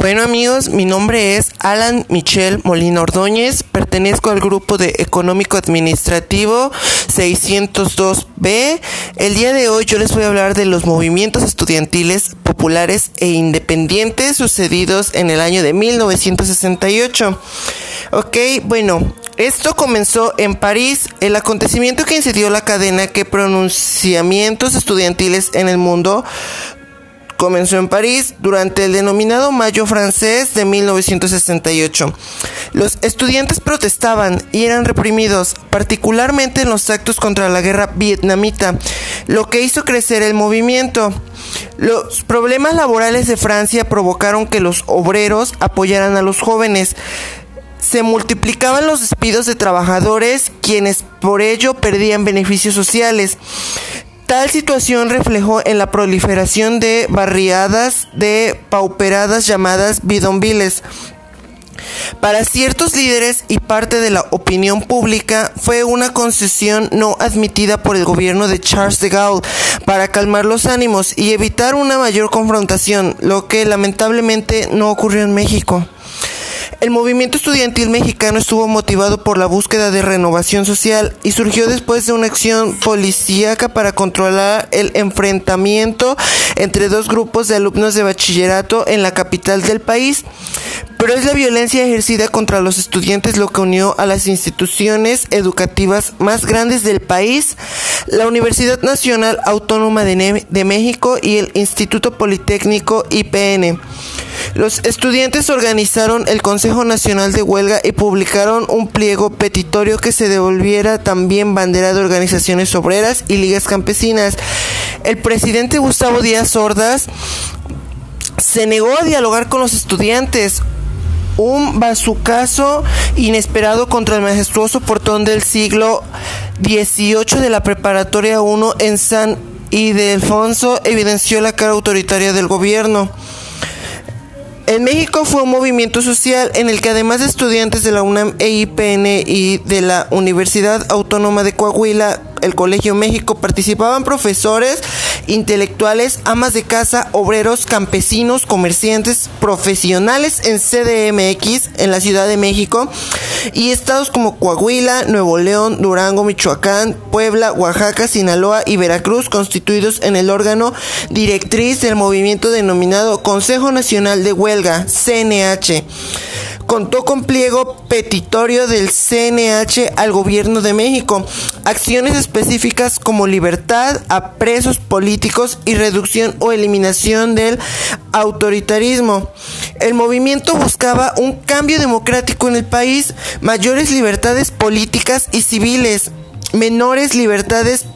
Bueno amigos, mi nombre es Alan Michel Molina Ordóñez, pertenezco al grupo de Económico Administrativo 602B. El día de hoy yo les voy a hablar de los movimientos estudiantiles populares e independientes sucedidos en el año de 1968. Ok, bueno, esto comenzó en París, el acontecimiento que incidió la cadena que pronunciamientos estudiantiles en el mundo comenzó en París durante el denominado Mayo francés de 1968. Los estudiantes protestaban y eran reprimidos, particularmente en los actos contra la guerra vietnamita, lo que hizo crecer el movimiento. Los problemas laborales de Francia provocaron que los obreros apoyaran a los jóvenes. Se multiplicaban los despidos de trabajadores, quienes por ello perdían beneficios sociales. Tal situación reflejó en la proliferación de barriadas de pauperadas llamadas bidonviles. Para ciertos líderes y parte de la opinión pública fue una concesión no admitida por el gobierno de Charles de Gaulle para calmar los ánimos y evitar una mayor confrontación, lo que lamentablemente no ocurrió en México. El movimiento estudiantil mexicano estuvo motivado por la búsqueda de renovación social y surgió después de una acción policíaca para controlar el enfrentamiento entre dos grupos de alumnos de bachillerato en la capital del país. Pero es la violencia ejercida contra los estudiantes lo que unió a las instituciones educativas más grandes del país, la Universidad Nacional Autónoma de, México y el Instituto Politécnico IPN. Los estudiantes organizaron el Consejo Nacional de Huelga y publicaron un pliego petitorio que se devolviera también bandera de organizaciones obreras y ligas campesinas. El presidente Gustavo Díaz Ordaz se negó a dialogar con los estudiantes. Un bazucazo inesperado contra el majestuoso portón del siglo XVIII de la Preparatoria 1 en San Ildefonso evidenció la cara autoritaria del gobierno. En México fue un movimiento social en el que además de estudiantes de la UNAM, EIPN y de la Universidad Autónoma de Coahuila, el Colegio México, participaban profesores, intelectuales, amas de casa, obreros, campesinos, comerciantes, profesionales en CDMX, en la Ciudad de México, y estados como Coahuila, Nuevo León, Durango, Michoacán, Puebla, Oaxaca, Sinaloa y Veracruz, constituidos en el órgano directriz del movimiento denominado Consejo Nacional de Huelga, CNH contó con pliego petitorio del CNH al gobierno de México, acciones específicas como libertad a presos políticos y reducción o eliminación del autoritarismo. El movimiento buscaba un cambio democrático en el país, mayores libertades políticas y civiles, menores libertades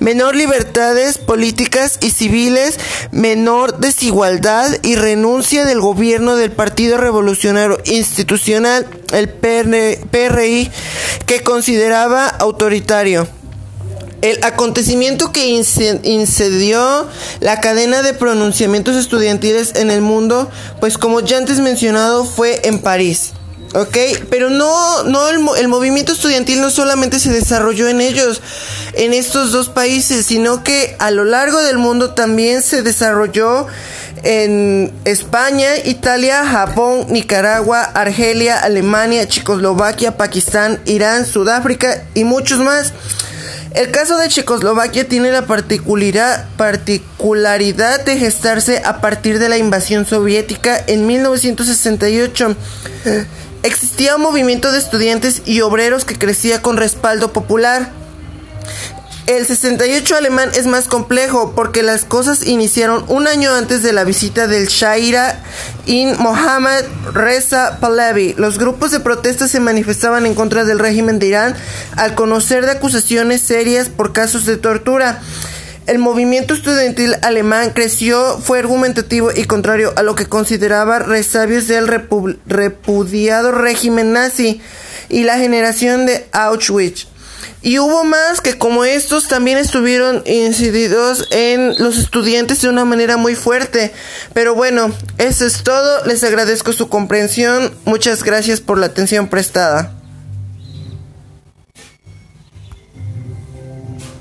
menor libertades políticas y civiles, menor desigualdad y renuncia del gobierno del Partido Revolucionario Institucional, el PRI, que consideraba autoritario. El acontecimiento que incedió la cadena de pronunciamientos estudiantiles en el mundo, pues como ya antes mencionado, fue en París. ¿Ok? Pero no, no el, el, movimiento estudiantil no solamente se desarrolló en ellos, en estos dos países, sino que a lo largo del mundo también se desarrolló en España, Italia, Japón, Nicaragua, Argelia, Alemania, Checoslovaquia, Pakistán, Irán, Sudáfrica y muchos más. El caso de Checoslovaquia tiene la particularidad, de gestarse a partir de la invasión soviética en 1968. Existía un movimiento de estudiantes y obreros que crecía con respaldo popular. El 68 alemán es más complejo porque las cosas iniciaron un año antes de la visita del Shaira in Mohammad Reza Pahlavi. Los grupos de protesta se manifestaban en contra del régimen de Irán al conocer de acusaciones serias por casos de tortura. El movimiento estudiantil alemán creció, fue argumentativo y contrario a lo que consideraba resabios del repudiado régimen nazi y la generación de Auschwitz. Y hubo más que como estos también estuvieron incididos en los estudiantes de una manera muy fuerte. Pero bueno, eso es todo. Les agradezco su comprensión. Muchas gracias por la atención prestada.